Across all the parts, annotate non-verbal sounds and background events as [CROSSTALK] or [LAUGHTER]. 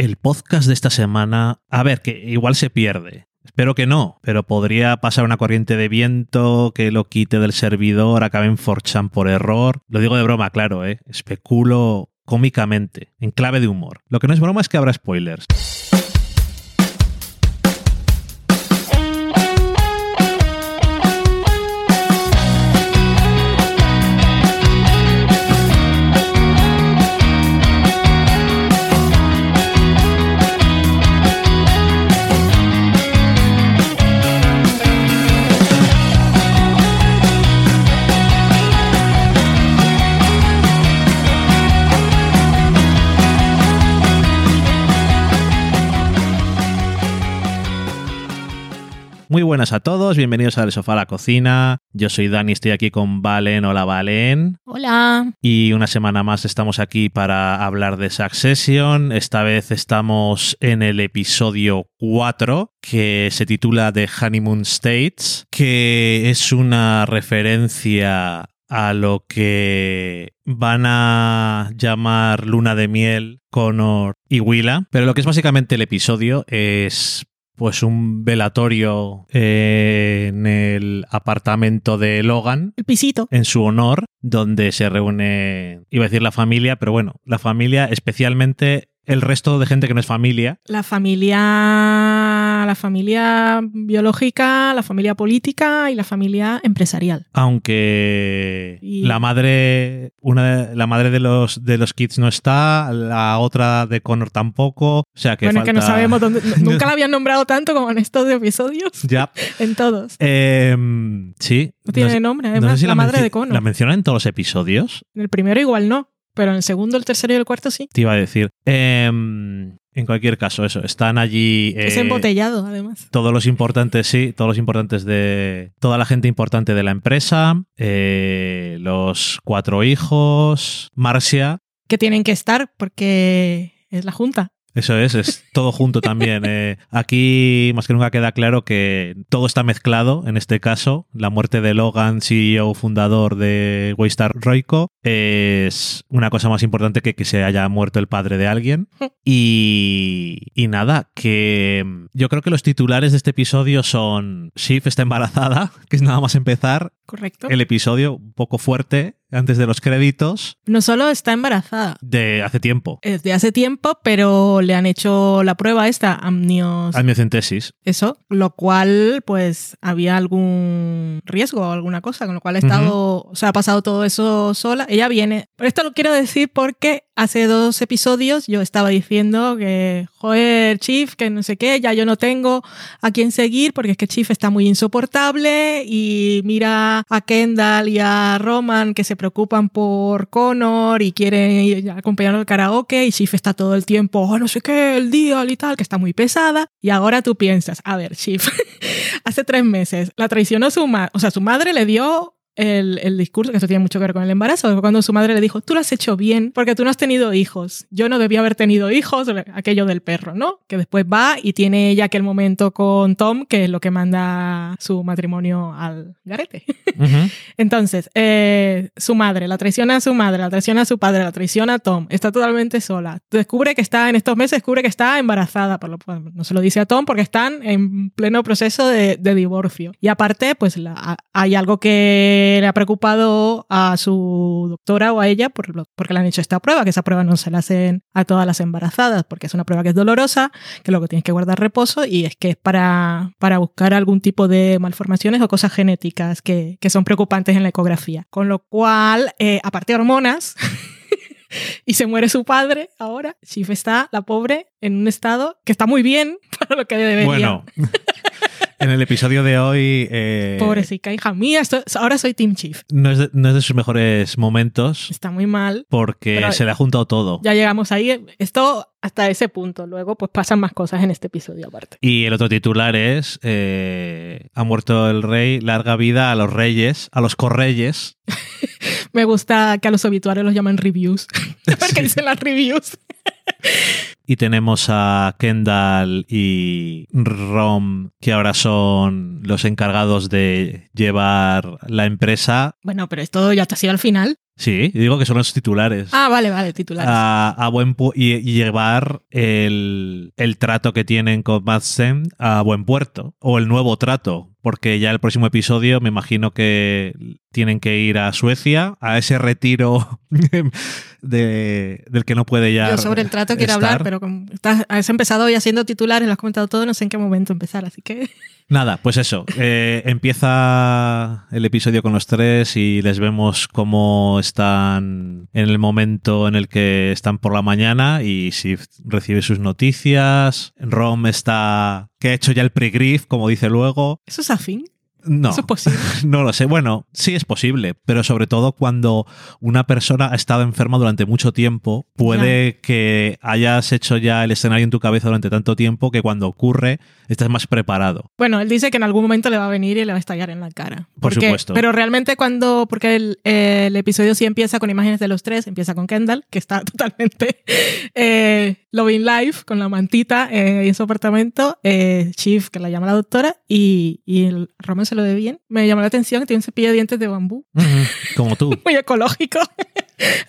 el podcast de esta semana, a ver, que igual se pierde. Espero que no, pero podría pasar una corriente de viento que lo quite del servidor, acabe en Forchan por error. Lo digo de broma, claro, ¿eh? Especulo cómicamente, en clave de humor. Lo que no es broma es que habrá spoilers. Muy buenas a todos, bienvenidos al Sofá a la Cocina. Yo soy Dani, estoy aquí con Valen. Hola, Valen. Hola. Y una semana más estamos aquí para hablar de Succession. Esta vez estamos en el episodio 4, que se titula The Honeymoon States, que es una referencia a lo que van a llamar Luna de Miel, Connor y Willa, pero lo que es básicamente el episodio es pues un velatorio eh, en el apartamento de Logan. El pisito. En su honor, donde se reúne, iba a decir la familia, pero bueno, la familia, especialmente el resto de gente que no es familia. La familia, la familia biológica, la familia política y la familia empresarial. Aunque la madre, una la madre de los de los kids no está, la otra de Connor tampoco. O sea que bueno, que no sabemos dónde. [LAUGHS] nunca la habían nombrado tanto como en estos episodios. Ya. [LAUGHS] en todos. Em, sí. No tiene nombre, además, la, madre de Connor. ¿La mencionan en todos los episodios? En el primero igual no. Pero en el segundo, el tercero y el cuarto sí. Te iba a decir. Em, en cualquier caso, eso. Están allí. es eh, embotellado, además. Todos los importantes, sí. Todos los importantes de. Toda la gente importante de la empresa. Eh, los cuatro hijos. Marcia. Que tienen que estar porque es la junta. Eso es, es todo junto también. Eh. aquí más que nunca queda claro que todo está mezclado en este caso. La muerte de Logan, CEO fundador de Waystar Roico, es una cosa más importante que que se haya muerto el padre de alguien. [LAUGHS] Y, y nada, que yo creo que los titulares de este episodio son Shiv está embarazada, [LAUGHS] que es nada más empezar. Correcto. El episodio un poco fuerte antes de los créditos. No solo está embarazada. De hace tiempo. Es de hace tiempo, pero le han hecho la prueba esta, amnios... amniocentesis. Eso, lo cual, pues, había algún riesgo o alguna cosa, con lo cual ha estado, o sea, ha pasado todo eso sola. Ella viene. Pero esto lo quiero decir porque hace dos episodios yo estaba diciendo que, joder, Chief, que no sé qué, ya yo no tengo a quién seguir porque es que Chief está muy insoportable y mira a Kendall y a Roman que se preocupan por Connor y quieren acompañarlo al karaoke y Chief está todo el tiempo, oh, no sé qué, el día y tal, que está muy pesada. Y ahora tú piensas, a ver, Chief, [LAUGHS] hace tres meses la traicionó su madre, o sea, su madre le dio el, discurso, que eso tiene mucho que ver con el embarazo, cuando su madre le dijo, tú lo has hecho bien porque tú no has tenido hijos, yo no debía haber tenido hijos, aquello del perro, ¿no? Que después va y tiene ella aquel momento con Tom, que es lo que manda su matrimonio al garete. [LAUGHS] Entonces, eh, su madre, la traiciona a su madre, la traiciona a su padre, la traiciona a Tom, está totalmente sola. Descubre que está, en estos meses, descubre que está embarazada, por lo, no se lo dice a Tom porque están en pleno proceso de, divorcio. Y aparte, pues hay algo que le ha preocupado a su doctora o a ella por porque le han hecho esta prueba, que esa prueba no se la hacen a todas las embarazadas, porque es una prueba que es dolorosa, que luego tienes que guardar reposo y es que es para, para buscar algún tipo de malformaciones o cosas genéticas que, que son preocupantes en la ecografía. Con lo cual, eh, aparte de hormonas, [LAUGHS] y se muere su padre ahora. Chief está, la pobre, en un estado que está muy bien [LAUGHS] para lo que debería. Bueno. [LAUGHS] En el episodio de hoy. Eh, Pobrecita, hija mía, ahora soy Team Chief. No es, de, sus mejores momentos. Está muy mal. Porque se le ha juntado todo. Ya llegamos ahí. Esto hasta ese punto. Luego, pues pasan más cosas en este episodio aparte. Y el otro titular es: eh, Ha muerto el rey, larga vida a los reyes, a los correyes. [LAUGHS] Me gusta que a los obituarios los llaman reviews. [LAUGHS] porque dicen las reviews. Y tenemos a Kendall y Rom, que ahora son los encargados de llevar la empresa. Bueno, pero esto ya te ha sido al final. Sí, digo que son los titulares. Ah, vale, vale, titulares. A, buen y, llevar el, el, trato que tienen con Madsen a buen puerto. O el nuevo trato porque ya el próximo episodio me imagino que tienen que ir a Suecia, a ese retiro [LAUGHS] de, del que no puede ya. Yo sobre el trato quiero hablar, pero has empezado ya siendo titular y lo has comentado todo, no sé en qué momento empezar, así que. [LAUGHS] Nada, pues eso. Eh, empieza el episodio con los tres y les vemos cómo están en el momento en el que están por la mañana y si recibe sus noticias. Rom está que ha hecho ya el pre-grief, como dice luego. ¿Eso es afín? No, ¿Eso es posible? [LAUGHS] no lo sé. Bueno, sí es posible, pero sobre todo cuando una persona ha estado enferma durante mucho tiempo, puede que hayas hecho ya el escenario en tu cabeza durante tanto tiempo que cuando ocurre estás más preparado. Bueno, él dice que en algún momento le va a venir y le va a estallar en la cara. Por supuesto. Pero realmente cuando, porque el, episodio sí empieza con imágenes de los tres, empieza con Kendall, que está [LAUGHS] totalmente eh, loving life, con la mantita eh, en su apartamento, eh, Chief, que la llama la doctora, y, y el Roman se lo ve bien. Me llamó la atención que tiene un cepillo de dientes de bambú. como tú. [LAUGHS] Muy ecológico.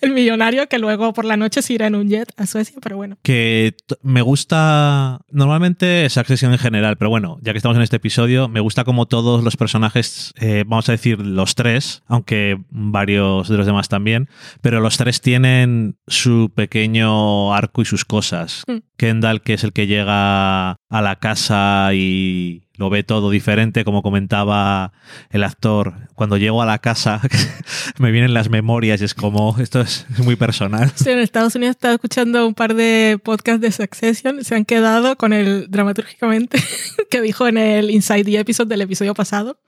El millonario que luego por la noche se irá en un jet a Suecia, pero bueno. Que me gusta normalmente esa accesión en general, pero bueno, ya que estamos en este episodio, me gusta como todos los personajes, eh, vamos a decir los tres, aunque varios de los demás también, pero los tres tienen su pequeño arco y sus cosas. Mm. Kendall, que es el que llega a la casa y lo ve todo diferente, como comentaba el actor. Cuando llego a la casa [LAUGHS] me vienen las memorias y es como, esto es muy personal. Sí, en Estados Unidos estaba escuchando un par de podcasts de Succession, se han quedado con el dramatúrgicamente [LAUGHS] que dijo en el Inside the Episode del episodio pasado.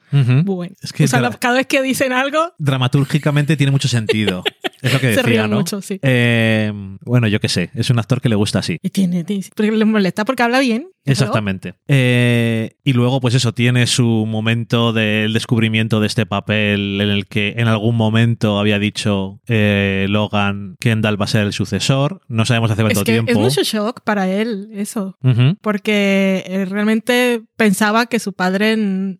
Bueno, es que cada vez que dicen algo... Dramatúrgicamente tiene mucho sentido. [LAUGHS] Es lo que [LAUGHS] decía, Se ríen ¿no? mucho, sí. Eh, bueno, yo qué sé, es un actor que le gusta así. Y tiene, porque le molesta porque habla bien. Exactamente. Eh, y luego, pues eso, tiene su momento del descubrimiento de este papel en el que en algún momento había dicho eh, Logan que Kendall va a ser el sucesor. No sabemos hace cuánto es que tiempo. Es mucho shock para él eso. Porque realmente pensaba que su padre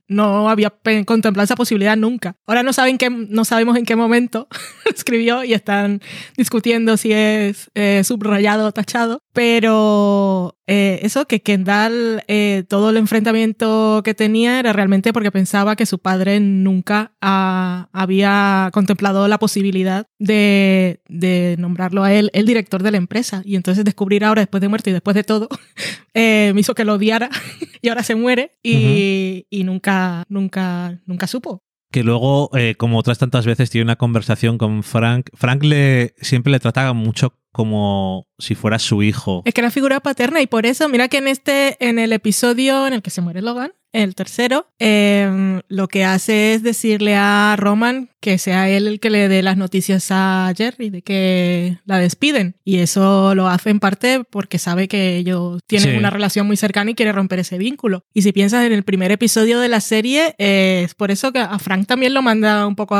no había contemplado esa posibilidad nunca. Ahora no, saben que, no sabemos en qué momento [LAUGHS] escribió y están discutiendo si es eh, subrayado o tachado. Pero eh, eso, que Kendall, eh, todo el enfrentamiento que tenía era realmente porque pensaba que su padre nunca había contemplado la posibilidad de, nombrarlo a él el director de la empresa. Y entonces descubrir ahora, después de muerte y después de todo, [LAUGHS] eh, me hizo que lo odiara [LAUGHS] y ahora se muere y, y nunca, nunca, nunca supo que luego, como otras tantas veces, tiene una conversación con Frank. Frank le, siempre le trata mucho como si fuera su hijo. Es que era figura paterna y por eso, mira que en este, en el episodio en el que se muere Logan, el tercero, em, lo que hace es decirle a Roman que sea él el que le dé las noticias a Jerry de que la despiden. Y eso lo hace en parte porque sabe que ellos tienen una relación muy cercana y quiere romper ese vínculo. Y si piensas en el primer episodio de la serie, es por eso que a Frank también lo manda un poco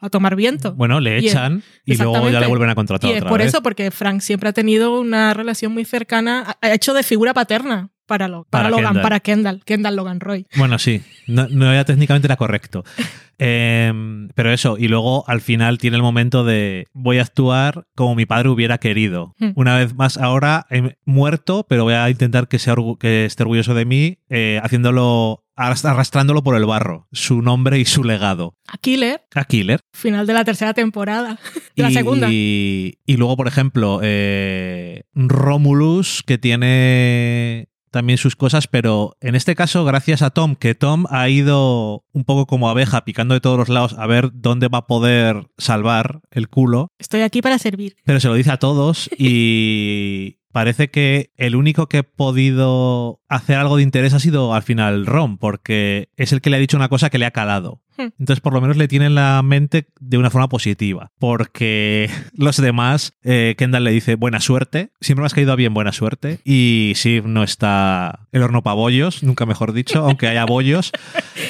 a, tomar viento. Bueno, le echan y, luego ya le vuelven a contratar. Y es por eso, porque Frank siempre ha tenido una relación muy cercana, ha hecho de figura paterna para, para, Logan, Kendall. para Kendall, Kendall Logan Roy. Bueno, sí, no, no ya técnicamente era correcto. [LAUGHS] Em, pero eso, y luego al final tiene el momento de voy a actuar como mi padre hubiera querido. Hmm. Una vez más, ahora he muerto, pero voy a intentar que, sea que esté orgulloso de mí, eh, haciéndolo arrastrándolo por el barro, su nombre y su legado. A Killer. A Killer. Final de la tercera temporada. [LAUGHS] De la segunda. Y, y luego, por ejemplo, eh, Romulus, que tiene también sus cosas, pero en este caso, gracias a Tom, que Tom ha ido un poco como abeja picando de todos los lados a ver dónde va a poder salvar el culo. Estoy aquí para servir. Pero se lo dice a todos y [LAUGHS] parece que el único que ha podido hacer algo de interés ha sido al final Ron, porque es el que le ha dicho una cosa que le ha calado. Hmm. Entonces, por lo menos le tiene en la mente de una forma positiva. Porque [LAUGHS] los demás, eh, Kendall le dice buena suerte. Siempre me has caído bien buena suerte. Y sí, no está el horno para bollos, nunca mejor dicho, [LAUGHS] aunque haya bollos.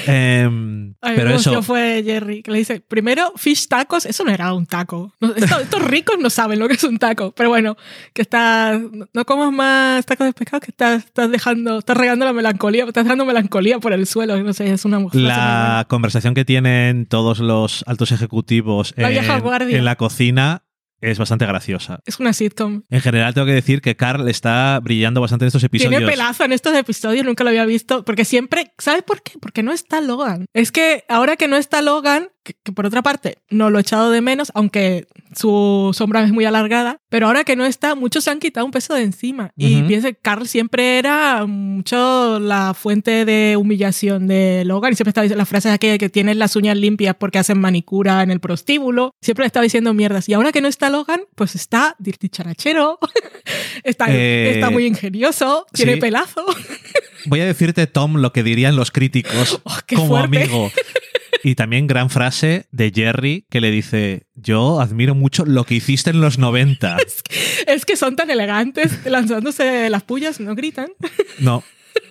Em, pero eso. fue Jerry, que le dice: primero, fish tacos, eso no era un taco. [LAUGHS] Estos, ricos no saben lo que es un taco. Pero bueno, que estás. No comas más tacos de pescado, que estás, estás dejando, estás regando la melancolía, estás dejando melancolía por el suelo. No sé, es una mujer. La conversación conversación que tienen todos los altos ejecutivos en, en la cocina es bastante graciosa. Es una sitcom. En general tengo que decir que Carl está brillando bastante en estos episodios. Tiene pelazo en estos episodios, nunca lo había visto, porque siempre, ¿sabes por qué? Porque no está Logan. Es que ahora que no está Logan, que, que por otra parte no lo he echado de menos, aunque su sombra es muy alargada, pero ahora que no está, muchos se han quitado un peso de encima. Y Ujú. pienso que Carl siempre era mucho la fuente de humillación de Logan y siempre estaba diciendo las frases aquellas que tienes las uñas limpias porque hacen manicura en el prostíbulo, siempre le estaba diciendo mierdas. Y ahora que no está Logan, pues está dirty charachero, [LAUGHS] está, Eh, está muy ingenioso, tiene sí. pelazo. [LAUGHS] Voy a decirte, Tom, lo que dirían los críticos [LAUGHS] Oh, como fuerte. amigo. Y también gran frase de Jerry que le dice, yo admiro mucho lo que hiciste en los 90. [LAUGHS] Es que son tan elegantes lanzándose las pullas, no gritan. No.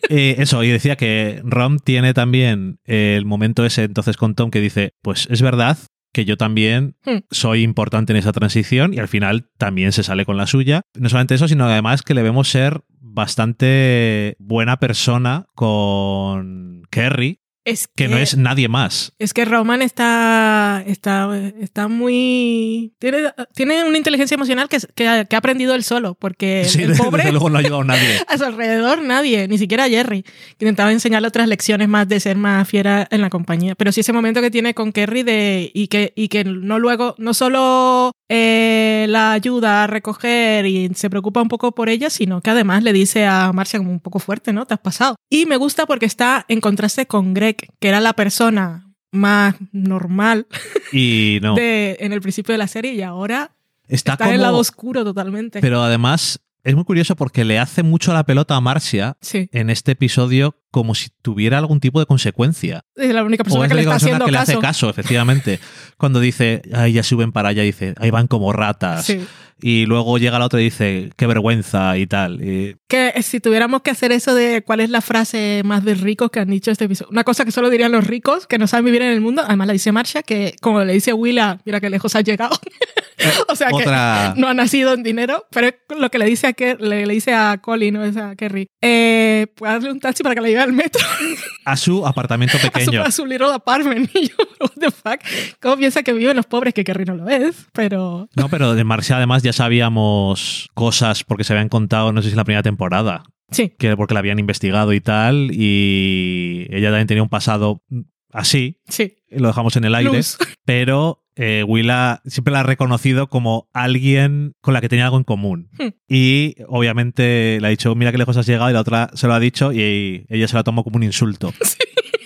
Eh, eso, y decía que Rom tiene también el momento ese entonces con Tom que dice, pues es verdad que yo también Hmm. soy importante en esa transición y al final también se sale con la suya. No solamente eso, sino además que le vemos ser bastante buena persona con Kerry, Es que no es nadie más. Es que Roman está, está, está muy... Tiene, tiene una inteligencia emocional que, que, ha, que ha aprendido él solo, porque [LAUGHS] Sí, el desde pobre luego no ha ayudado a nadie. [LAUGHS] a su alrededor nadie, ni siquiera Jerry, que intentaba enseñarle otras lecciones más de ser más fiera en la compañía. Pero sí ese momento que tiene con Kerry de, y, que, y que no luego, no solo eh, la ayuda a recoger y se preocupa un poco por ella, sino que además le dice a Marcia como un poco fuerte, ¿no? Te has pasado. Y me gusta porque está en contraste con Greg, que era la persona más normal Y [LAUGHS] no, de, en el principio de la serie y ahora está, está en el lado oscuro totalmente. Pero además es muy curioso porque le hace mucho la pelota a Marcia sí, en este episodio como si tuviera algún tipo de consecuencia. es la única O persona es que la le está persona haciendo que le caso. hace caso, efectivamente. Cuando dice, ay, ya suben para allá, dice, ahí van como ratas. Sí. Y luego llega la otra y dice, qué vergüenza y tal. Y- Que eh, si tuviéramos que hacer eso de cuál es la frase más de ricos que han dicho este episodio, una cosa que solo dirían los ricos que no saben vivir en el mundo, además la dice Marcia, que como le dice Willa, mira qué lejos has llegado. [LAUGHS] o sea otra... que no ha nacido en dinero, pero es lo que le dice a, Ker- le, le dice a Colin, no es a Kerry, eh, puede darle un taxi para que le lleve al metro [LAUGHS] A su apartamento [LAUGHS] a su, pequeño. a su little apartment. Y yo, what the fuck, ¿cómo piensa que viven los pobres? Que Kerry no lo es, pero No, pero de Marcia además ya sabíamos cosas porque se habían contado, no sé si en la primera temporada, sí, que porque la habían investigado y tal, y ella también tenía un pasado así, sí. lo dejamos en el aire, Luz. [LAUGHS] pero eh, Willa siempre la ha reconocido como alguien con la que tenía algo en común. Hmm. Y obviamente le ha dicho, mira qué lejos has llegado, y la otra se lo ha dicho y ella se lo tomó como un insulto. [LAUGHS]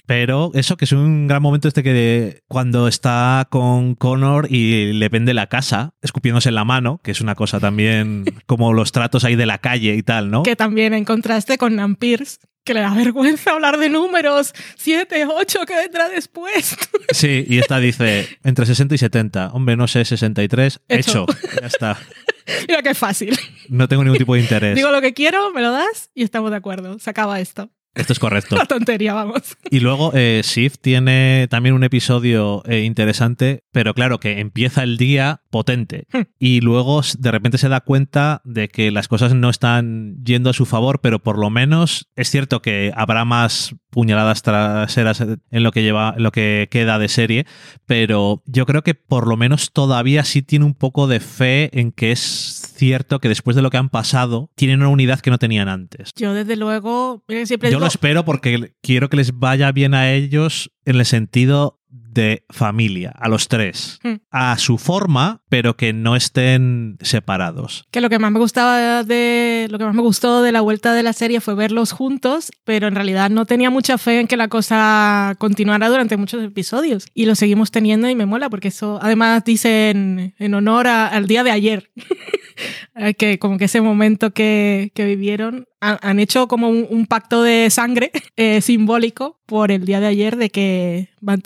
Pero eso que es un gran momento este que cuando está con Connor y le vende la casa, escupiéndose en la mano, que es una cosa también [LAUGHS] como los tratos ahí de la calle y tal, ¿no? que también en contraste con Nan Pierce, que le da vergüenza hablar de números, 7, 8, ¿qué vendrá después? [LAUGHS] Sí, y esta dice entre 60 y 70. Hombre, no sé, 63. Hecho. Hecho. Ya está. [LAUGHS] Mira qué fácil. No tengo ningún tipo de interés. Digo lo que quiero, me lo das y estamos de acuerdo. Se acaba esto. Esto es correcto. [LAUGHS] La tontería, vamos. Y luego eh, Sif tiene también un episodio eh, interesante, pero claro que empieza el día potente Hmm. y luego de repente se da cuenta de que las cosas no están yendo a su favor, pero por lo menos es cierto que habrá más puñaladas traseras en lo que lleva en lo que queda de serie, pero yo creo que por lo menos todavía sí tiene un poco de fe en que es cierto que después de lo que han pasado tienen una unidad que no tenían antes. Yo, desde luego, siempre Yo digo, lo espero porque quiero que les vaya bien a ellos en el sentido de familia, a los tres. Hmm. A su forma, pero que no estén separados. que lo que más me gustaba de lo que más me gustó de la vuelta de la serie fue verlos juntos, pero en realidad no tenía mucha fe en que la cosa continuara durante muchos episodios y lo seguimos teniendo y me mola porque eso además dicen en honor a- al día de ayer. [LAUGHS] Eh, que como que ese momento que, que vivieron han, han hecho como un, un pacto de sangre [LAUGHS] eh, simbólico por el día de ayer de que van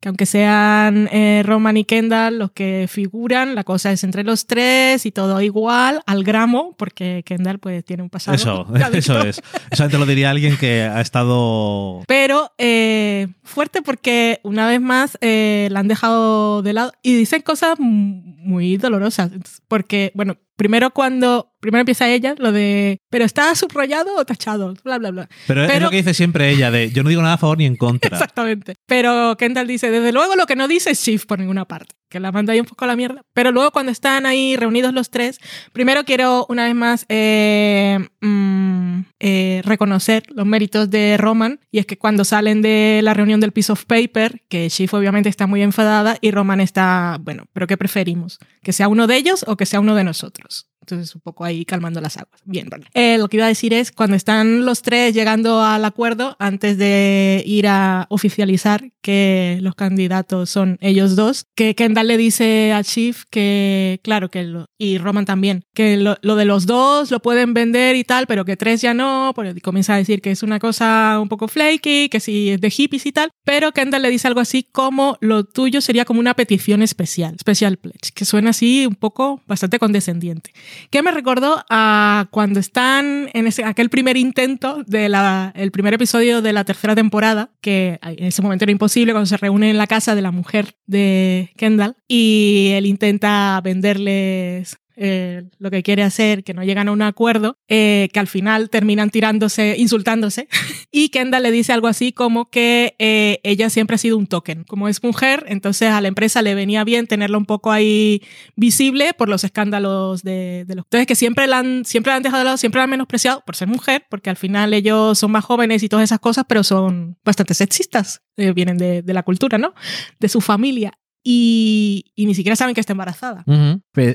que aunque sean eh, Roman y Kendall los que figuran, la cosa es entre los tres y todo igual al gramo, porque Kendall pues tiene un pasado. Eso, [LAUGHS] eso es. Eso te lo diría alguien que ha estado... Pero eh, fuerte porque una vez más eh, la han dejado de lado y dicen cosas muy dolorosas. Porque, bueno, primero cuando primero empieza ella, lo de, pero está subrayado o tachado, bla, bla, bla. Pero, es lo que dice siempre ella, de yo no digo nada a favor ni en contra. [LAUGHS] Exactamente. Pero Kendall dice, desde luego lo que no dice es Shift por ninguna parte que la manda ahí un poco a la mierda. Pero luego cuando están ahí reunidos los tres, primero quiero una vez más eh, mm, eh, reconocer los méritos de Roman. Y es que cuando salen de la reunión del piece of paper, que Shiv obviamente está muy enfadada y Roman está, bueno, pero ¿qué preferimos? ¿Que sea uno de ellos o que sea uno de nosotros? Entonces, un poco ahí calmando las aguas. Bien, vale. Eh, lo que iba a decir es, cuando están los tres llegando al acuerdo, antes de ir a oficializar que los candidatos son ellos dos, que Kendall le dice a Chief que, claro, que lo, y Roman también, que lo, de los dos lo pueden vender y tal, pero que tres ya no, porque comienza a decir que es una cosa un poco flaky, que si es de hippies y tal, pero Kendall le dice algo así como lo tuyo sería como una petición especial, special pledge, que suena así un poco bastante condescendiente que me recordó a cuando están en ese, aquel primer intento del el primer episodio de la tercera temporada, que en ese momento era imposible, cuando se reúnen en la casa de la mujer de Kendall y él intenta venderles eh, lo que quiere hacer, que no llegan a un acuerdo, eh, que al final terminan tirándose, insultándose. [LAUGHS] y Kendall le dice algo así como que eh, ella siempre ha sido un token. Como es mujer, entonces a la empresa le venía bien tenerlo un poco ahí visible por los escándalos de, los... Entonces que siempre la, han, siempre la han dejado de lado, siempre la han menospreciado por ser mujer, porque al final ellos son más jóvenes y todas esas cosas, pero son bastante sexistas. vienen de, de la cultura, ¿no? De su familia y, ni siquiera saben que está embarazada.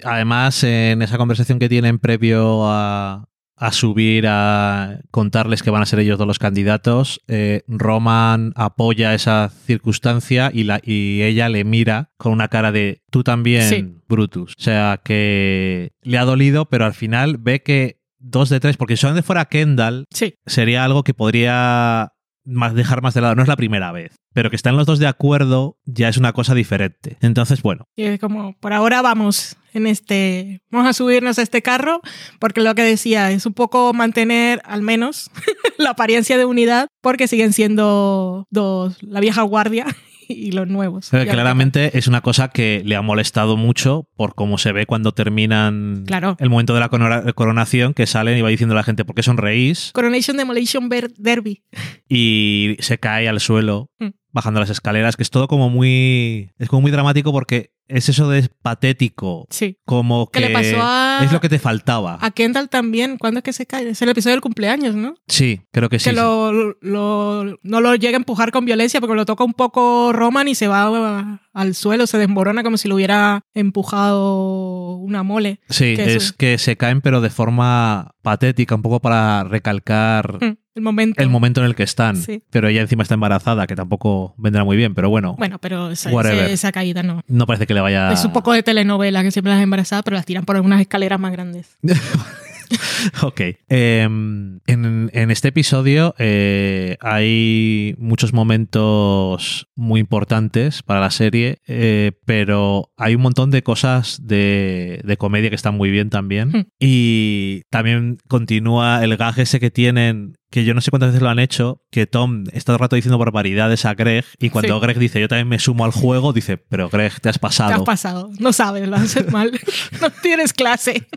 Además, en esa conversación que tienen previo a, subir a contarles que van a ser ellos dos los candidatos, eh, Roman apoya esa circunstancia y, la, y ella le mira con una cara de tú también, Brutus. O sea que le ha dolido, pero al final ve que dos de tres, porque si solamente fuera Kendall, sería algo que podría más dejar más de lado. No es la primera vez pero que están los dos de acuerdo ya es una cosa diferente. Entonces, bueno. Y es como, por ahora vamos en este, vamos a subirnos a este carro, porque lo que decía es un poco mantener al menos [LAUGHS] la apariencia de unidad, porque siguen siendo dos, la vieja guardia y los nuevos. claramente es una cosa que le ha molestado mucho por cómo se ve cuando terminan claro. el momento de la coronación, que salen y va diciendo a la gente, ¿por qué sonreís? Coronation Demolition Derby. Y se cae al suelo. Mm bajando las escaleras, que es todo como muy. Es como muy dramático porque es eso de patético. Sí. Como que. es lo que te faltaba. A Kendall también. ¿Cuándo es que se cae? Es el episodio del cumpleaños, ¿no? Sí, creo que sí. Que lo, no lo llega a empujar con violencia porque lo toca un poco Roman y se va al suelo, se desmorona como si lo hubiera empujado una mole. Sí, es que se caen, pero de forma patética, un poco para recalcar. Mm. El momento. El momento en el que están. Pero ella encima está embarazada, que tampoco vendrá muy bien, pero bueno. Bueno, pero esa, esa, caída no. No parece que le vaya. Es un poco de telenovela que siempre las embarazadas, pero las tiran por algunas escaleras más grandes. [LAUGHS] ok. Em, en, este episodio eh, hay muchos momentos muy importantes para la serie, eh, pero hay un montón de cosas de, comedia que están muy bien también. Hmm. Y también continúa el gag ese que tienen que yo no sé cuántas veces lo han hecho, que Tom está todo el rato diciendo barbaridades a Greg y cuando Greg dice yo también me sumo al juego, dice, pero Greg, te has pasado. Te has pasado, no sabes, lo haces mal, [LAUGHS] no tienes clase.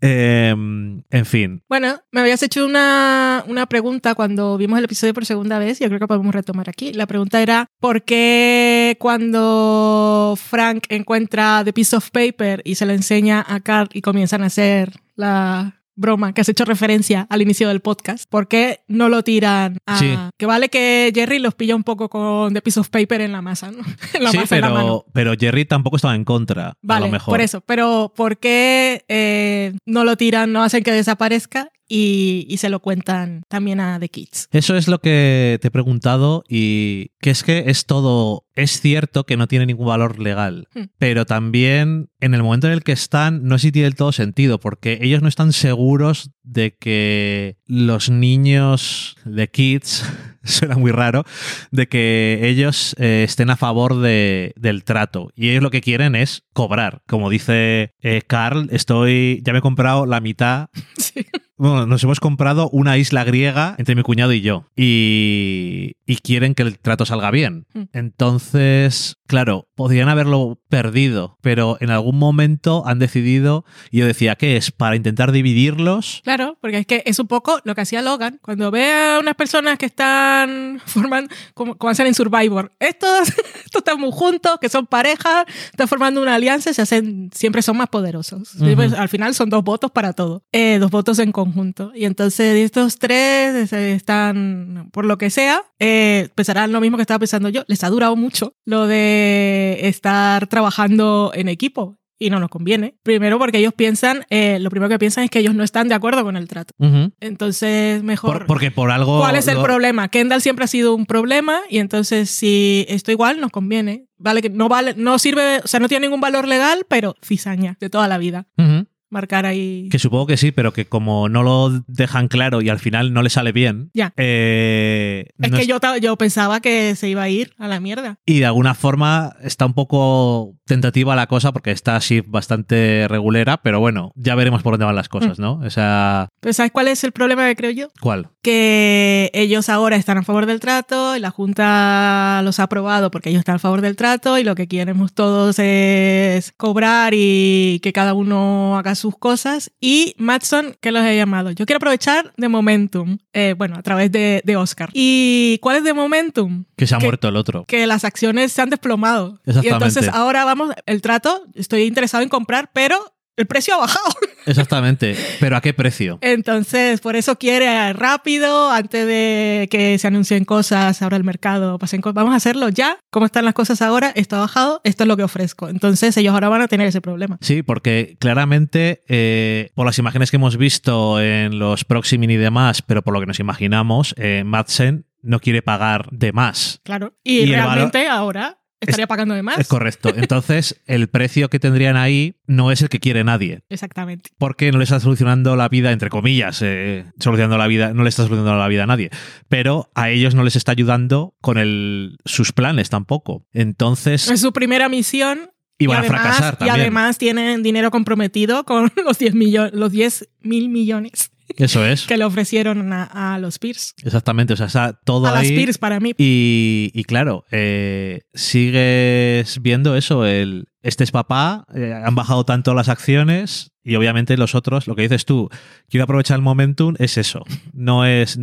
Em, en fin. Bueno, me habías hecho una, una pregunta cuando vimos el episodio por segunda vez y yo creo que podemos retomar aquí. La pregunta era, ¿por qué cuando Frank encuentra The Piece of Paper y se lo enseña a Carl y comienzan a hacer la broma que has hecho referencia al inicio del podcast. ¿Por qué no lo tiran a... Que vale que Jerry los pilla un poco con The Piece of Paper en la masa, ¿no? [LAUGHS] sí, pero, pero Jerry tampoco estaba en contra, vale, a lo mejor. por eso. Pero ¿por qué eh, no lo tiran, no hacen que desaparezca y, se lo cuentan también a The Kids. Eso es lo que te he preguntado y que es que es todo, es cierto que no tiene ningún valor legal, hmm. pero también en el momento en el que están no sé si tiene todo sentido porque ellos no están seguros de que los niños de Kids [LAUGHS] suena muy raro, de que ellos eh, estén a favor de, del trato. Y ellos lo que quieren es cobrar. Como dice eh, Carl, estoy, ya me he comprado la mitad [LAUGHS] bueno, nos hemos comprado una isla griega entre mi cuñado y yo. Y, y quieren que el trato salga bien. Mm. Entonces, claro, podrían haberlo perdido, pero en algún momento han decidido, y yo decía, ¿qué es? Para intentar dividirlos. Claro, porque es que es un poco lo que hacía Logan. Cuando ve a unas personas que están [LAUGHS] formando, como, como hacen en Survivor, estos, [LAUGHS] estos están muy juntos, que son parejas, están formando una alianza, se hacen, siempre son más poderosos. Ujú. Pues, al final son dos votos para todo, eh, dos votos en conjunto. Y entonces estos tres están, por lo que sea, eh, pensarán lo mismo que estaba pensando yo. Les ha durado mucho lo de estar trabajando en equipo. Y no nos conviene. Primero porque ellos piensan, eh, lo primero que piensan es que ellos no están de acuerdo con el trato. Ujú. Entonces, mejor. Por- porque por algo... ¿Cuál es el lo- problema? Kendall siempre ha sido un problema y entonces si esto igual nos conviene. Vale que no vale, no sirve, o sea, no tiene ningún valor legal, pero cizaña de toda la vida. Ujú. Marcar ahí. Que supongo que sí, pero que como no lo dejan claro y al final no le sale bien. Ya. eh, Es no que es- yo, yo pensaba que se iba a ir a la mierda. Y de alguna forma está un poco tentativa la cosa porque está así bastante regulera, pero bueno, ya veremos por dónde van las Mm. cosas, ¿no? O sea, Pero ¿sabes cuál es el problema que creo yo? ¿cuál? Que ellos ahora están a favor del trato y la Junta los ha aprobado porque ellos están a favor del trato y lo que queremos todos es cobrar y que cada uno haga sus cosas. Y Matson, que los he llamado? Yo quiero aprovechar de Momentum, eh, bueno, a través de, de Oscar. ¿Y cuál es de Momentum? Que se ha Que- muerto el otro. Que las acciones se han desplomado. Y Exactamente. entonces ahora vamos, el trato, estoy interesado en comprar, pero el precio ha bajado. [LAUGHS] Exactamente. Pero ¿a qué precio? Entonces, por eso quiere rápido, antes de que se anuncien cosas, ahora el mercado, pasen cosas. Vamos a hacerlo ya. ¿Cómo están las cosas ahora? Esto ha bajado, esto es lo que ofrezco. Entonces, ellos ahora van a tener ese problema. Sí, porque claramente eh, por las imágenes que hemos visto en los Proximin y demás, pero por lo que nos imaginamos, eh, Madsen no quiere pagar de más. Claro. Y, realmente ahora estaría pagando de más. Es correcto. Entonces, el precio que tendrían ahí no es el que quiere nadie. Exactamente. porque no le está solucionando la vida, entre comillas, eh, solucionando la vida, no le está solucionando la vida a nadie, pero a ellos no les está ayudando con el, sus planes tampoco. Entonces, Es su primera misión. y van a además, fracasar Y también. además tienen dinero comprometido con [LAUGHS] los 10 millones, los 10 mil millones Eso es, que le ofrecieron a, a los Peers. exactamente, o sea, está todo A las. Peers para mí. Y, y claro, eh, sigues viendo eso, el, este es papá, eh, han bajado tanto las acciones y obviamente los otros, lo que dices tú, quiero aprovechar el momentum, es eso. No es,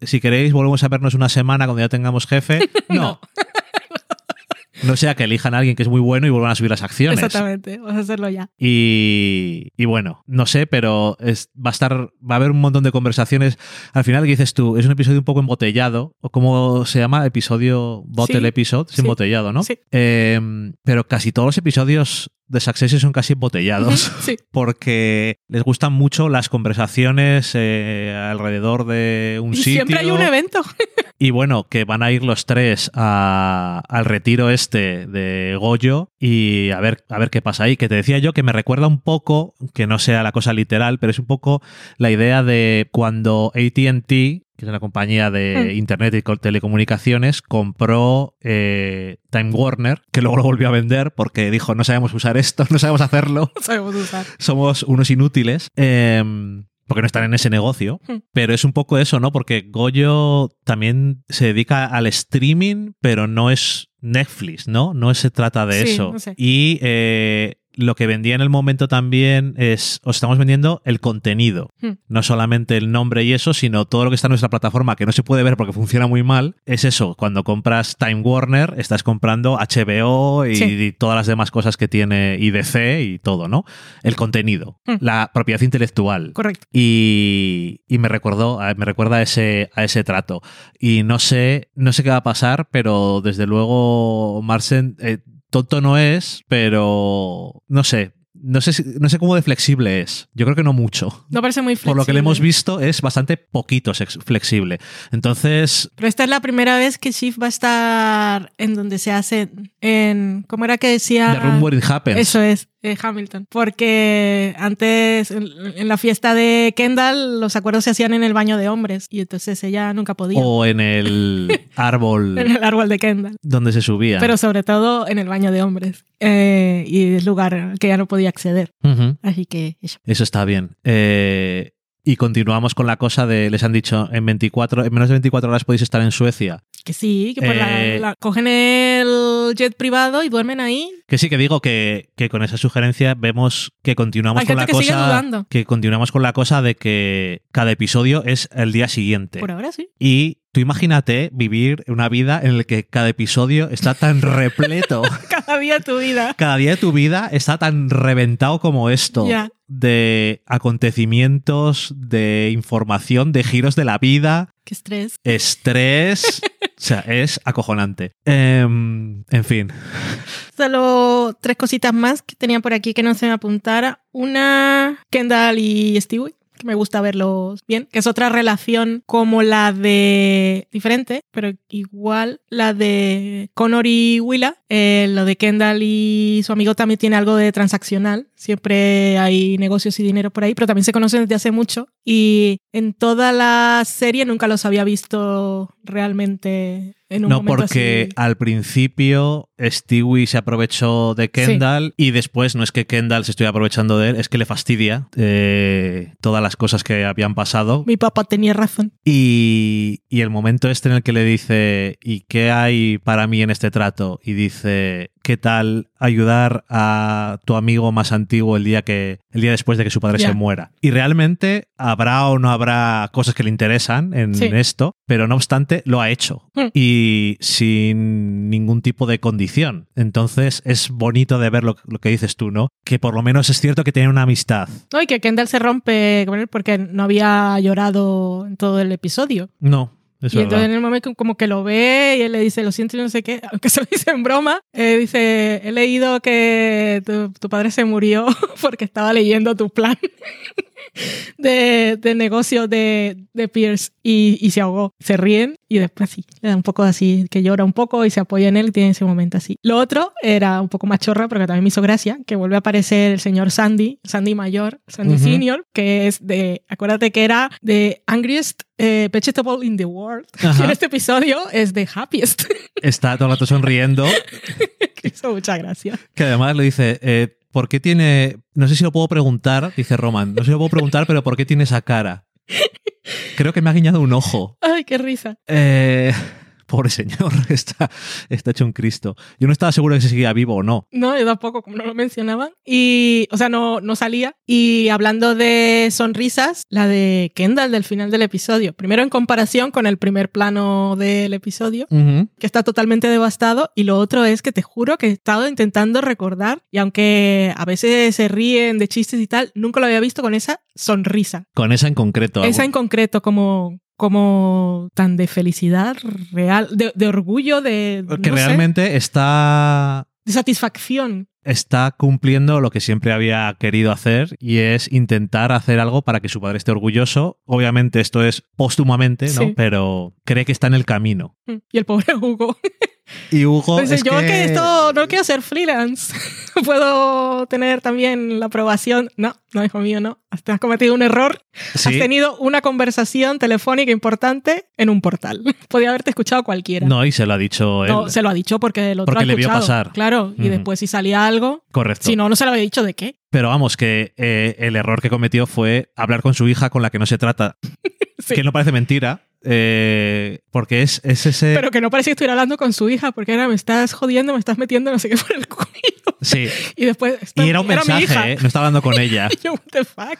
si queréis, volvemos a vernos una semana cuando ya tengamos jefe. [LAUGHS] No. No sea que elijan a alguien que es muy bueno y vuelvan a subir las acciones. Exactamente. Vamos a hacerlo ya. Y, y bueno, no sé, pero es, va a estar, va a haber un montón de conversaciones. Al final, ¿qué dices tú? Es un episodio un poco embotellado, o como se llama, episodio bottle Sí, episode, es sí, embotellado, ¿no? sí. Eh, pero casi todos los episodios de Succession son casi embotellados. [LAUGHS] Sí. Porque les gustan mucho las conversaciones eh, alrededor de un Y sitio. siempre hay un evento. [LAUGHS] Y bueno, que van a ir los tres a- al retiro este de Goyo y a ver, a ver qué pasa ahí. Que te decía yo que me recuerda un poco, que no sea la cosa literal, pero es un poco la idea de cuando ATT, que es una compañía de Mm. internet y co- telecomunicaciones, compró eh, Time Warner, que luego lo volvió a vender porque dijo, no sabemos usar esto, [LAUGHS] no sabemos hacerlo No sabemos usar. somos unos inútiles. em, porque no están en ese negocio. Hmm. Pero es un poco eso, ¿no? Porque Goyo también se dedica al streaming, pero no es Netflix, ¿no? No se trata de Sí, eso. no sé. Y eh, lo que vendía en el momento también es, os estamos vendiendo el contenido, Hmm. no solamente el nombre y eso, sino todo lo que está en nuestra plataforma que no se puede ver porque funciona muy mal. Es eso, cuando compras Time Warner, estás comprando HBO y, Sí. y todas las demás cosas que tiene IDC y todo, ¿no? El contenido, Hmm. la propiedad intelectual. Correcto. Y, y me recordó, a- me recuerda a ese, a ese trato. Y no sé, no sé qué va a pasar, pero desde luego Marsen eh, tonto no es, pero no sé. No sé, si- no sé cómo de flexible es. Yo creo que no mucho. No parece muy flexible. Por lo que le hemos visto, es bastante poquito flexible. Entonces, Pero esta es la primera vez que Shift va a estar en donde se hace en ¿cómo era que decía? The Room Where It Happens. Eso es, eh, Hamilton. Porque antes, en, en la fiesta de Kendall, los acuerdos se hacían en el baño de hombres y entonces ella nunca podía. O en el [LAUGHS] árbol En el árbol de Kendall. donde se subía. Pero sobre todo en el baño de hombres. Eh, y es lugar que ya no podía acceder. Así que eso. Eso está bien. Eh, Y continuamos con la cosa de, les han dicho, en 24, en menos de 24 horas podéis estar en Suecia. Que sí, que pues la- Eh, la- cogen el jet privado y duermen ahí. Que sí, que digo que, que con esa sugerencia vemos que continuamos Hay con la que cosa. Que continuamos con la cosa de que cada episodio es el día siguiente. Por ahora sí. Y tú imagínate vivir una vida en la que cada episodio está tan repleto. [LAUGHS] Cada día de tu vida. cada día de tu vida está tan reventado como esto. Ya. De acontecimientos, de información, de giros de la vida, Qué estrés. estrés. [LAUGHS] o sea, es acojonante. Em, en fin. Solo tres cositas más que tenía por aquí que no se me apuntara. Una, Kendall y Stewie, que me gusta verlos bien, que es otra relación como la de diferente, pero igual la de Connor y Willa. Eh, lo de Kendall y su amigo también tiene algo de transaccional. Siempre hay negocios y dinero por ahí, pero también se conocen desde hace mucho. Y en toda la serie nunca los había visto realmente en un No, porque así. al principio Stewie se aprovechó de Kendall y después no es que Kendall se estuviera aprovechando de él, es que le fastidia eh, todas las cosas que habían pasado. Mi papá tenía razón. Y, y el momento este en el que le dice, ¿y qué hay para mí en este trato? Y dice, ¿qué tal ayudar a tu amigo más antiguo el día, que, el día después de que su padre se muera? Y realmente habrá o no habrá cosas que le interesan en Sí. esto, pero no obstante lo ha hecho. Mm. Y sin ningún tipo de condición. Entonces es bonito de ver lo, lo que dices tú, ¿no? Que por lo menos es cierto que tienen una amistad. No, y que Kendall se rompe con él porque no había llorado en todo el episodio. No. Es y verdad. entonces en el momento como que lo ve y él le dice, lo siento y no sé qué, [LAUGHS] aunque se lo dice en broma, eh, dice, he leído que tu, tu padre se murió [LAUGHS] porque estaba leyendo tu plan [LAUGHS] [LAUGHS] de, de negocio de, de Pierce y, y se ahogó. Se ríen y después sí, le da un poco así, que llora un poco y se apoya en él y tiene ese momento así. Lo otro era un poco más chorra, pero que también me hizo gracia, que vuelve a aparecer el señor Sandy, Sandy mayor, Sandy Ujú. senior, que es de, acuérdate que era de Angriest eh, Vegetable in the World. Ajá. Y en este episodio es de Happiest. Está todo el rato sonriendo. [LAUGHS] que hizo mucha gracia. Que además le dice, eh, ¿por qué tiene... No sé si lo puedo preguntar, dice Roman, no sé si lo puedo preguntar, pero ¿por qué tiene esa cara? Creo que me ha guiñado un ojo. Ay, qué risa. Eh, pobre señor, [LAUGHS] está, está hecho un Cristo. Yo no estaba seguro de si seguía vivo o no. No, yo tampoco, como no lo mencionaban. Y, o sea, no, no salía. Y hablando de sonrisas, la de Kendall del final del episodio. Primero en comparación con el primer plano del episodio, Ujú. que está totalmente devastado. Y lo otro es que te juro que he estado intentando recordar, y aunque a veces se ríen de chistes y tal, nunca lo había visto con esa sonrisa. Con esa en concreto. Esa en concreto, como, como tan de felicidad real, de, de orgullo, de, que no sé, realmente está, de satisfacción. está cumpliendo lo que siempre había querido hacer y es intentar hacer algo para que su padre esté orgulloso. Obviamente esto es póstumamente, ¿no? Sí. Pero cree que está en el camino. Mm. Y el pobre Hugo. [LAUGHS] Y Hugo Dice, es yo que... que esto no quiero ser freelance. [LAUGHS] Puedo tener también la aprobación. No, no, hijo mío, no. Has cometido un error. Sí. Has tenido una conversación telefónica importante en un portal. [LAUGHS] Podía haberte escuchado cualquiera. No, y se lo ha dicho él. No, se lo ha dicho porque el otro Porque ha le vio pasar. Claro, y después si salía algo, Correcto. si no, no se lo había dicho de qué. Pero vamos, que eh, el error que cometió fue hablar con su hija con la que no se trata. [LAUGHS] Sí. Que no parece mentira. Eh, porque es, es ese. Pero que no parecía que estuviera hablando con su hija, porque era, me estás jodiendo, me estás metiendo no sé qué [LAUGHS] por el cuello. Sí. Y después, Y era un mensaje. ¿eh? no estaba hablando con [LAUGHS] ella. Yo, what the fuck.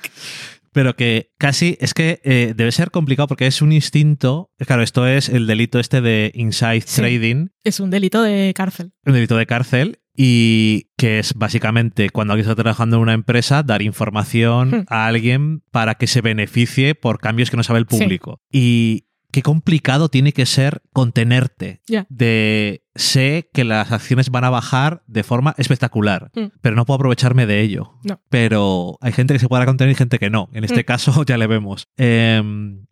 Pero que casi es que eh, debe ser complicado porque es un instinto. Claro, esto es el delito este de inside Sí. trading, Es un delito de cárcel. un delito de cárcel. Y que es básicamente cuando alguien está trabajando en una empresa, dar información Hmm. a alguien para que se beneficie por cambios que no sabe el Sí. público. Y qué complicado tiene que ser contenerte. Ya. De sé que las acciones van a bajar de forma espectacular, Hmm. pero no puedo aprovecharme de ello. No. Pero hay gente que se podrá contener y gente que no. En este Hmm. caso [LAUGHS] ya le vemos. Eh,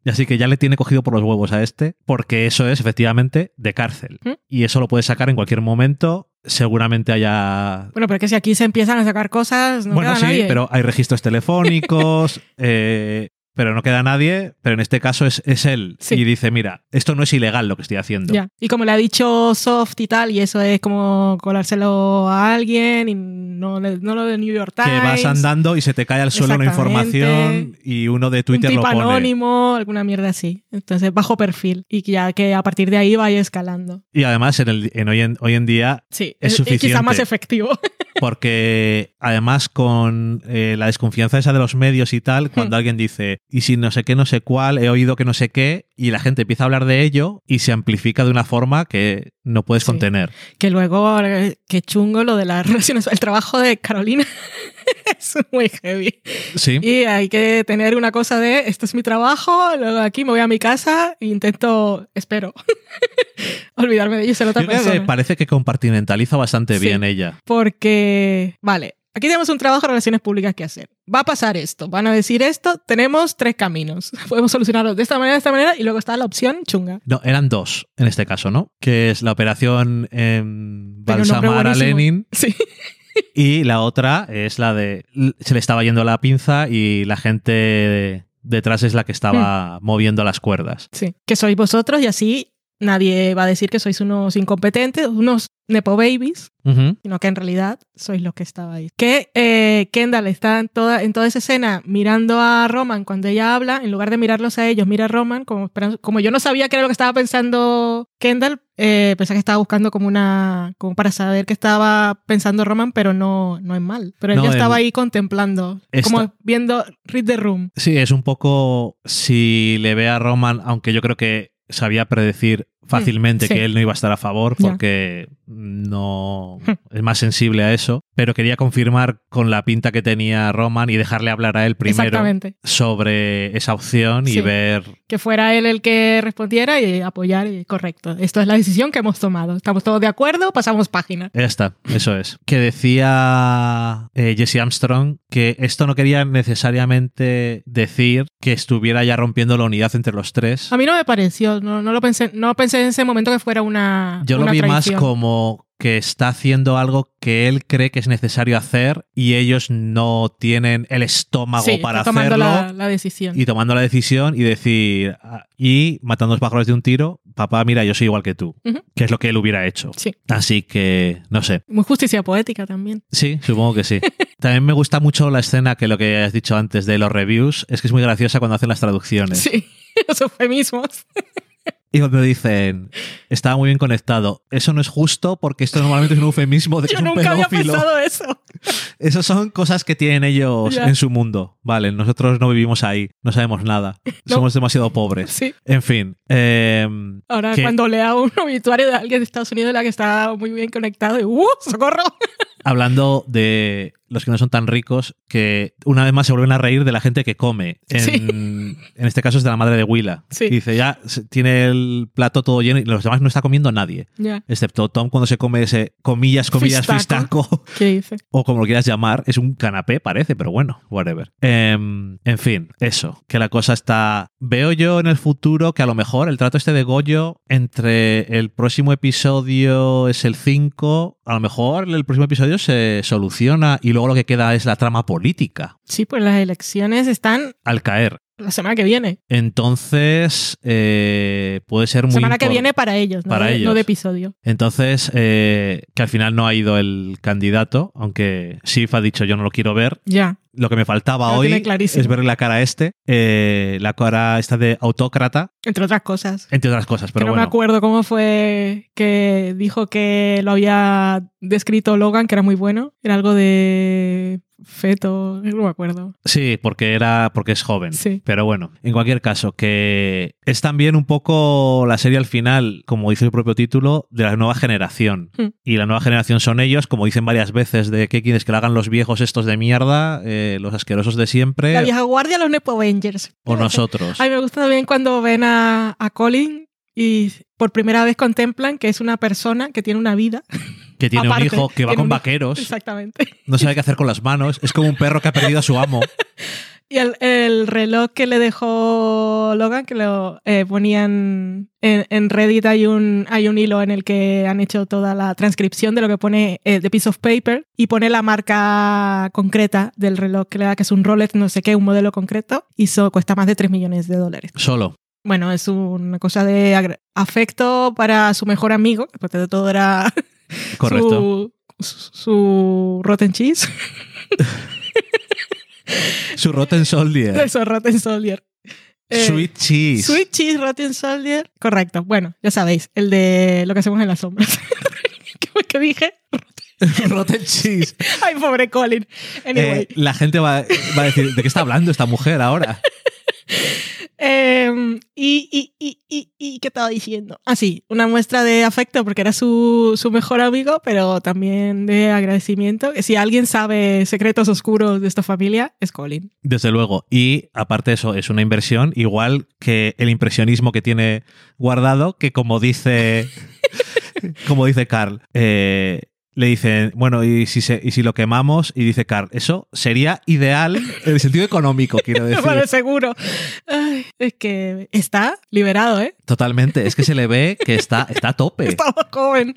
así que ya le tiene cogido por los huevos a este, porque eso es efectivamente de cárcel. Hmm. Y eso lo puedes sacar en cualquier momento. Seguramente haya Bueno, pero es que si aquí se empiezan a sacar cosas, no bueno, sí, nadie. pero hay registros telefónicos, [LAUGHS] eh, pero no queda nadie, pero en este caso es, es él. Sí. Y dice, mira, esto no es ilegal lo que estoy haciendo. Ya. Y como le ha dicho Soft y tal, y eso es como colárselo a alguien y no, no lo de New York Times. Que vas andando y se te cae al suelo una información y uno de Twitter un lo pone. anónimo, alguna mierda así. Entonces, bajo perfil. Y ya que a partir de ahí vaya escalando. Y además, en, el, en hoy, en, hoy en día, Sí, Es suficiente. quizá más efectivo. [LAUGHS] porque además con eh, la desconfianza esa de los medios y tal, cuando alguien dice, y si no sé qué, no sé cuál, he oído que no sé qué, y la gente empieza a hablar de ello y se amplifica de una forma que no puedes Sí. contener. que luego, qué chungo lo de las relaciones. El trabajo de Carolina [LAUGHS] es muy heavy. Sí. Y hay que tener una cosa de, esto es mi trabajo, luego aquí me voy a mi casa e intento, espero, [LAUGHS] olvidarme de ello y ser otra Yo creo que persona. parece que compartimentaliza bastante Sí. bien ella. Porque, vale, aquí tenemos un trabajo de relaciones públicas que hacer. Va a pasar esto, van a decir esto, tenemos tres caminos. [LAUGHS] Podemos solucionarlo de esta manera, de esta manera, y luego está la opción chunga. No, eran dos en este caso, ¿no? Que es la operación nombre balsamar a. Lenin Sí, y la otra es la de se le estaba yendo la pinza y la gente detrás es la que Hmm. estaba moviendo las cuerdas. sí. Que sois vosotros y así nadie va a decir que sois unos incompetentes, unos nepo babies, Ujú. sino que en realidad sois los que estabais. Que eh, Kendall está en toda, en toda esa escena mirando a Roman cuando ella habla, en lugar de mirarlos a ellos, mira a Roman, como, como yo no sabía qué era lo que estaba pensando Kendall, eh, pensé que estaba buscando como una, como para saber qué estaba pensando Roman, pero no, no es mal. Pero No, ella estaba el- ahí contemplando, Esta- como viendo Read the Room. Sí, es un poco si le ve a Roman, aunque yo creo que sabía predecir fácilmente sí. que él no iba a estar a favor Ya. porque no es más sensible a eso, pero quería confirmar con la pinta que tenía Roman y dejarle hablar a él primero sobre esa opción y ver Que fuera él el que respondiera y apoyar, y correcto. Esto es la decisión que hemos tomado. Estamos todos de acuerdo, pasamos página. Ya está, eso es. Que decía eh, Jesse Armstrong que esto no quería necesariamente decir que estuviera ya rompiendo la unidad entre los tres. A mí no me pareció, no, no lo pensé, no pensé en ese momento que fuera una. Yo lo una vi traición. más como que está haciendo algo que él cree que es necesario hacer y ellos no tienen el estómago Sí, para tomando hacerlo la, la decisión. y tomando la decisión y decir ah, y matando a los pájaros de un tiro, papá, mira, yo soy igual que tú, Ujú. que es lo que él hubiera hecho. Sí, Así que, no sé. muy justicia poética también. Sí, supongo que sí. [LAUGHS] También me gusta mucho la escena que lo que has dicho antes de los reviews, es que es muy graciosa cuando hacen las traducciones. Sí, [LAUGHS] los eufemismos. [LAUGHS] Y cuando dicen, estaba muy bien conectado, eso no es justo porque esto normalmente es un eufemismo de que Yo es un nunca había pedófilo. pensado eso. [LAUGHS] Esas son cosas que tienen ellos en su mundo. Vale, nosotros no vivimos ahí, no sabemos nada. [LAUGHS] No. Somos demasiado pobres. Sí. En fin. eh, Ahora, ¿Qué? cuando lea un obituario de alguien de Estados Unidos la que está muy bien conectado, y ¡uh! ¡Socorro! [LAUGHS] hablando de los que no son tan ricos, que una vez más se vuelven a reír de la gente que come. En, Sí. en este caso es de la madre de Willa. Sí. Dice, ya tiene el plato todo lleno y los demás no está comiendo nadie. Excepto Tom cuando se come ese comillas, comillas, Fistaco. fistaco, [LAUGHS] ¿qué dice? o como lo quieras llamar, es un canapé, parece, pero bueno, whatever. Em, en fin, eso, que la cosa está... Veo yo en el futuro que a lo mejor el trato este de Goyo entre el próximo episodio es el 5, a lo mejor el próximo episodio se soluciona y luego lo que queda es la trama política Sí, pues las elecciones están al caer. la semana que viene. Entonces, eh, puede ser muy... semana que viene para ellos, no, Para de, ellos. no de episodio. Entonces, eh, que al final no ha ido el candidato, aunque Sif ha dicho yo no lo quiero ver. Ya. Lo que me faltaba Lo hoy es ver la cara a este, eh, la cara esta de autócrata, Entre otras cosas. entre otras cosas, pero que no me acuerdo cómo fue que dijo que lo había descrito Logan, que era muy bueno. Era algo de feto, no me acuerdo. Sí, porque era porque es joven. Sí. Pero bueno, en cualquier caso, que es también un poco la serie al final, como dice el propio título, de la nueva generación. Hmm. Y la nueva generación son ellos, como dicen varias veces, de que quieres que lo hagan los viejos estos de mierda, eh, los asquerosos de siempre, La vieja guardia, los Nepo Avengers. o nosotros. [LAUGHS] Ay, me gusta también cuando ven a, a Colin y por primera vez contemplan que es una persona que tiene una vida. [LAUGHS] que tiene aparte, un hijo que va con vaqueros, Exactamente. no sabe qué hacer con las manos, es como un perro que ha perdido a su amo. [LAUGHS] Y el, reloj que le dejó Logan, que lo eh, ponían en, Reddit, hay un, hay un hilo en el que han hecho toda la transcripción de lo que pone eh, The Piece of Paper y pone la marca concreta del reloj que le da, que es un Rolex, no sé qué, un modelo concreto, y eso cuesta más de 3 millones de dólares. Solo. Bueno, es una cosa de afecto para su mejor amigo, que de todo era Correcto. Su, su Rotten Cheese. [LAUGHS] Su Rotten Soldier. Eso, Rotten Soldier. Eh, sweet Cheese. Sweet Cheese, Rotten Soldier. Correcto. Bueno, ya sabéis, el de lo que hacemos en las sombras. [LAUGHS] ¿Qué, dije? [LAUGHS] Rotten Cheese. [LAUGHS] Ay, pobre Colin. Anyway. Eh, la gente va, va, a decir, ¿de qué está hablando esta mujer ahora? Em, y, y, y, y, ¿qué estaba diciendo? Ah, sí, una muestra de afecto porque era su, su, mejor amigo, pero también de agradecimiento. Que si alguien sabe secretos oscuros de esta familia, es Colin. Desde luego. Y aparte de eso, es una inversión igual que el impresionismo que tiene guardado, que como dice... [LAUGHS] como dice Carl, eh, le dicen, bueno, ¿y si, y si lo quemamos? Y dice Carl, eso sería ideal [LAUGHS] en el sentido económico, quiero [LAUGHS] decir. Bueno, seguro. es que está liberado, ¿eh? Totalmente. Es que se le ve que está, está a tope. [LAUGHS] Está joven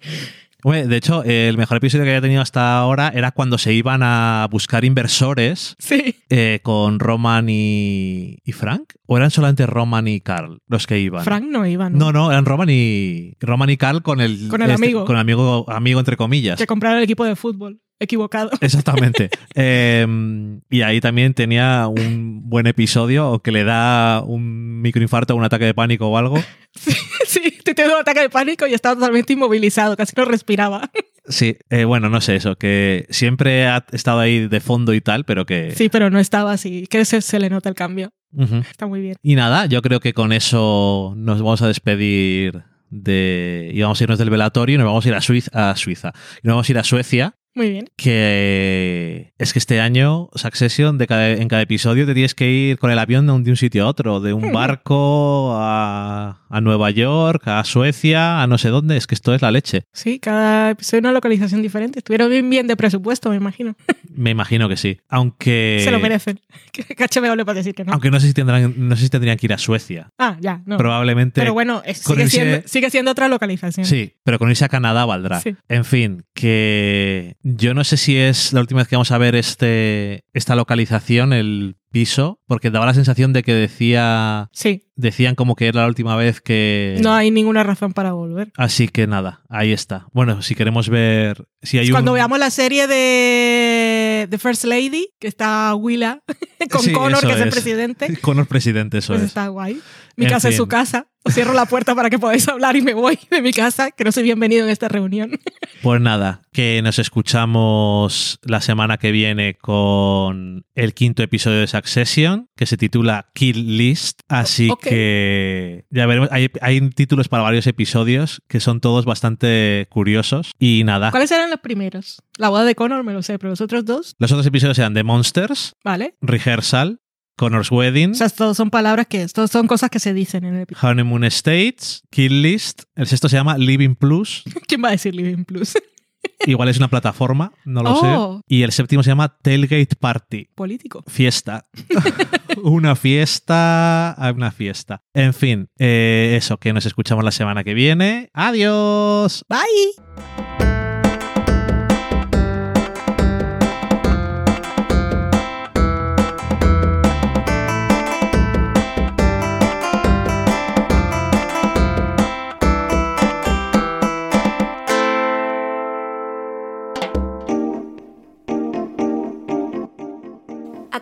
de hecho, el mejor episodio que había tenido hasta ahora era cuando se iban a buscar inversores sí. Eh, con Roman y, Frank. ¿O eran solamente Roman y Carl los que iban? Frank no iba, ¿no? No, eran Roman y, Roman y Carl con el, con el este, amigo. Con el amigo, amigo entre comillas. Que compraron el equipo de fútbol equivocado. [LAUGHS] Exactamente. Em, y ahí también tenía un buen episodio que le da un microinfarto, un ataque de pánico o algo. [LAUGHS] Sí, [LAUGHS] sí, te un ataque de pánico y estaba totalmente inmovilizado, casi no respiraba. [LAUGHS] Sí, eh, bueno, no sé eso, que siempre ha estado ahí de fondo y tal, pero que... Sí, pero no estaba así, que se, se le nota el cambio. Está muy bien. Y nada, yo creo que con eso nos vamos a despedir de... Y vamos a irnos del velatorio y nos vamos a ir a, Suiza, a Suiza. Y nos vamos a ir a Suecia muy bien. Que es que este año, Succession, de en cada episodio te tienes que ir con el avión de un, sitio a otro, de un barco a, Nueva York, a Suecia, a no sé dónde. Es que esto es la leche. Sí, cada episodio una localización diferente. Estuvieron bien, bien de presupuesto, me imagino. [LAUGHS] Me imagino que sí. Aunque. Se lo merecen. [LAUGHS] Que me para decir que no. Aunque no sé, si tendrán, no sé si tendrían que ir a Suecia. Ah, ya, no. Probablemente. Pero bueno, sigue, siendo, sigue, siendo, otra localización. Sí, pero con irse a Canadá valdrá. En fin, que yo no sé si es la última vez que vamos a ver este, esta localización, el piso, porque daba la sensación de que decía. Sí. Decían como que era la última vez que. No hay ninguna razón para volver. Así que nada, ahí está. Bueno, si queremos ver. Si hay Cuando veamos la serie de The First Lady, que está Willa [LAUGHS] con Connor, que es, el presidente. [LAUGHS] Connor presidente, eso pues es. Está guay. Mi casa es su casa. Os cierro la puerta para que podáis hablar y me voy de mi casa, que no soy bienvenido en esta reunión. [LAUGHS] Pues nada, que nos escuchamos la semana que viene con el quinto episodio de Succession, que se titula Kill List. Así que ya veremos. Hay, hay, títulos para varios episodios que son todos bastante curiosos. Y nada. ¿Cuáles eran los primeros? La boda de Connor me lo sé, pero los otros dos. Los otros episodios eran The Monsters, vale. Rehearsal, Connor's Wedding. O sea, todos son palabras que, todos son cosas que se dicen en el episodio. Honeymoon States, Kill List. El sexto se llama Living Plus. [LAUGHS] ¿Quién va a decir Living Plus? [LAUGHS] Igual es una plataforma, no lo oh. sé. Y el séptimo se llama Tailgate Party. Político. Fiesta. [LAUGHS] una fiesta, una fiesta. En fin, eh, eso, que nos escuchamos la semana que viene. Adiós. Bye.